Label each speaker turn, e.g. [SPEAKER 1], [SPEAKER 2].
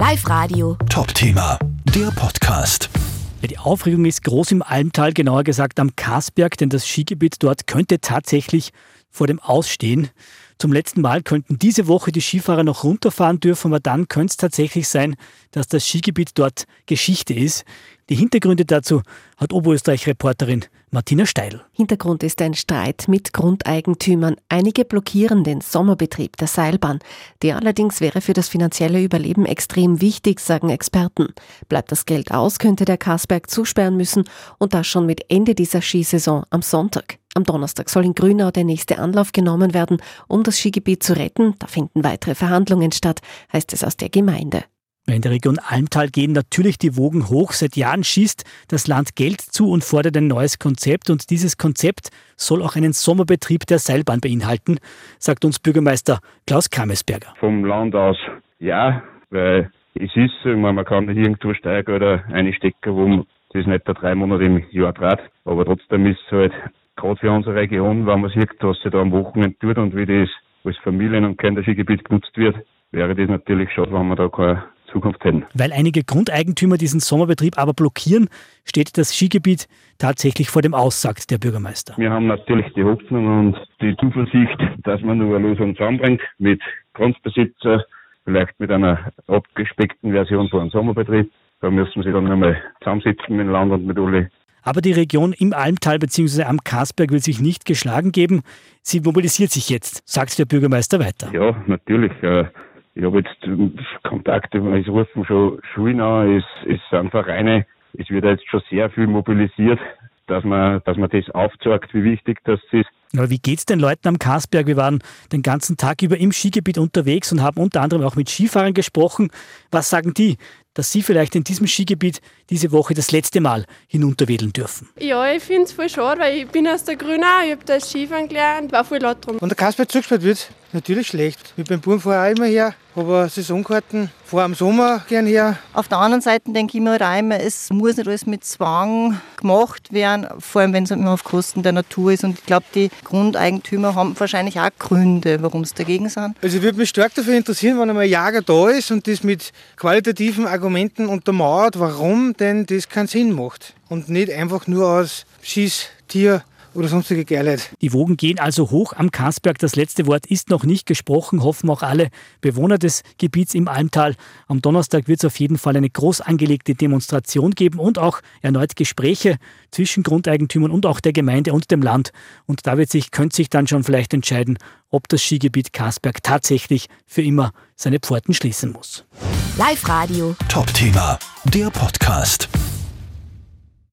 [SPEAKER 1] Live Radio.
[SPEAKER 2] Top-Thema, der Podcast.
[SPEAKER 3] Ja, die Aufregung ist groß im Almtal, genauer gesagt am Karsberg, denn das Skigebiet dort könnte tatsächlich vor dem Ausstehen. Zum letzten Mal könnten diese Woche die Skifahrer noch runterfahren dürfen, aber dann könnte es tatsächlich sein, dass das Skigebiet dort Geschichte ist. Die Hintergründe dazu hat Oberösterreich-Reporterin Martina Steil.
[SPEAKER 4] Hintergrund ist ein Streit mit Grundeigentümern. Einige blockieren den Sommerbetrieb der Seilbahn. Der allerdings wäre für das finanzielle Überleben extrem wichtig, sagen Experten. Bleibt das Geld aus, könnte der Karsberg zusperren müssen und das schon mit Ende dieser Skisaison am Sonntag. Am Donnerstag soll in Grünau der nächste Anlauf genommen werden, um das Skigebiet zu retten. Da finden weitere Verhandlungen statt, heißt es aus der Gemeinde.
[SPEAKER 3] In der Region Almtal gehen natürlich die Wogen hoch. Seit Jahren schießt das Land Geld zu und fordert ein neues Konzept. Und dieses Konzept soll auch einen Sommerbetrieb der Seilbahn beinhalten, sagt uns Bürgermeister Klaus Kamesberger.
[SPEAKER 5] Vom Land aus ja, weil es ist, man kann nicht irgendwo Steuergelder einstecken, wo das nicht der drei Monate im Jahr trat. Aber trotzdem ist es halt gerade für unsere Region, wenn man sieht, was sich da am Wochenende tut und wie das als Familien- und Kinderskigebiet genutzt wird, wäre das natürlich schade, wenn man da keine Zukunft hätten.
[SPEAKER 3] Weil einige Grundeigentümer diesen Sommerbetrieb aber blockieren, steht das Skigebiet tatsächlich vor dem Aus, sagt der Bürgermeister.
[SPEAKER 5] Wir haben natürlich die Hoffnung und die Zuversicht, dass man nur eine Lösung zusammenbringt mit Grundbesitzer, vielleicht mit einer abgespeckten Version von einem Sommerbetrieb. Da müssen sie dann nochmal zusammensitzen mit dem Land und mit alle
[SPEAKER 3] aber die Region im Almtal bzw. am Karsberg will sich nicht geschlagen geben. Sie mobilisiert sich jetzt, sagt der Bürgermeister weiter.
[SPEAKER 5] Ja, natürlich. Ich habe jetzt Kontakte, es rufen schon Schulen an, es, es sind Vereine, es wird jetzt schon sehr viel mobilisiert, dass man, dass man das aufzeigt, wie wichtig das ist.
[SPEAKER 3] Aber wie geht's den Leuten am Karsberg? Wir waren den ganzen Tag über im Skigebiet unterwegs und haben unter anderem auch mit Skifahrern gesprochen. Was sagen die? dass Sie vielleicht in diesem Skigebiet diese Woche das letzte Mal hinunterwedeln dürfen?
[SPEAKER 6] Ja, ich finde es voll schade, weil ich bin aus der Grünau, ich habe da Skifahren gelernt, war voll laut drum.
[SPEAKER 7] Wenn der Kasper zugesperrt wird, natürlich schlecht. Ich bin beim Buben vorher auch immer her, aber Saisonkarten vor am Sommer gern her.
[SPEAKER 8] Auf der anderen Seite denke ich mir auch immer, es muss nicht alles mit Zwang gemacht werden, vor allem wenn es immer auf Kosten der Natur ist. Und ich glaube, die Grundeigentümer haben wahrscheinlich auch Gründe, warum sie dagegen sind.
[SPEAKER 7] Also ich würde mich stark dafür interessieren, wenn einmal ein Jager da ist und das mit qualitativen Argumenten untermauert, warum denn das keinen Sinn macht. Und nicht einfach nur aus Schieß, Tier, oder sonstige Geilheit.
[SPEAKER 3] Die Wogen gehen also hoch am Karsberg. Das letzte Wort ist noch nicht gesprochen, hoffen auch alle Bewohner des Gebiets im Almtal. Am Donnerstag wird es auf jeden Fall eine groß angelegte Demonstration geben und auch erneut Gespräche zwischen Grundeigentümern und auch der Gemeinde und dem Land. Und da wird sich, könnte sich dann schon vielleicht entscheiden, ob das Skigebiet Karsberg tatsächlich für immer seine Pforten schließen muss.
[SPEAKER 1] Live Radio.
[SPEAKER 2] Top-Thema, der Podcast.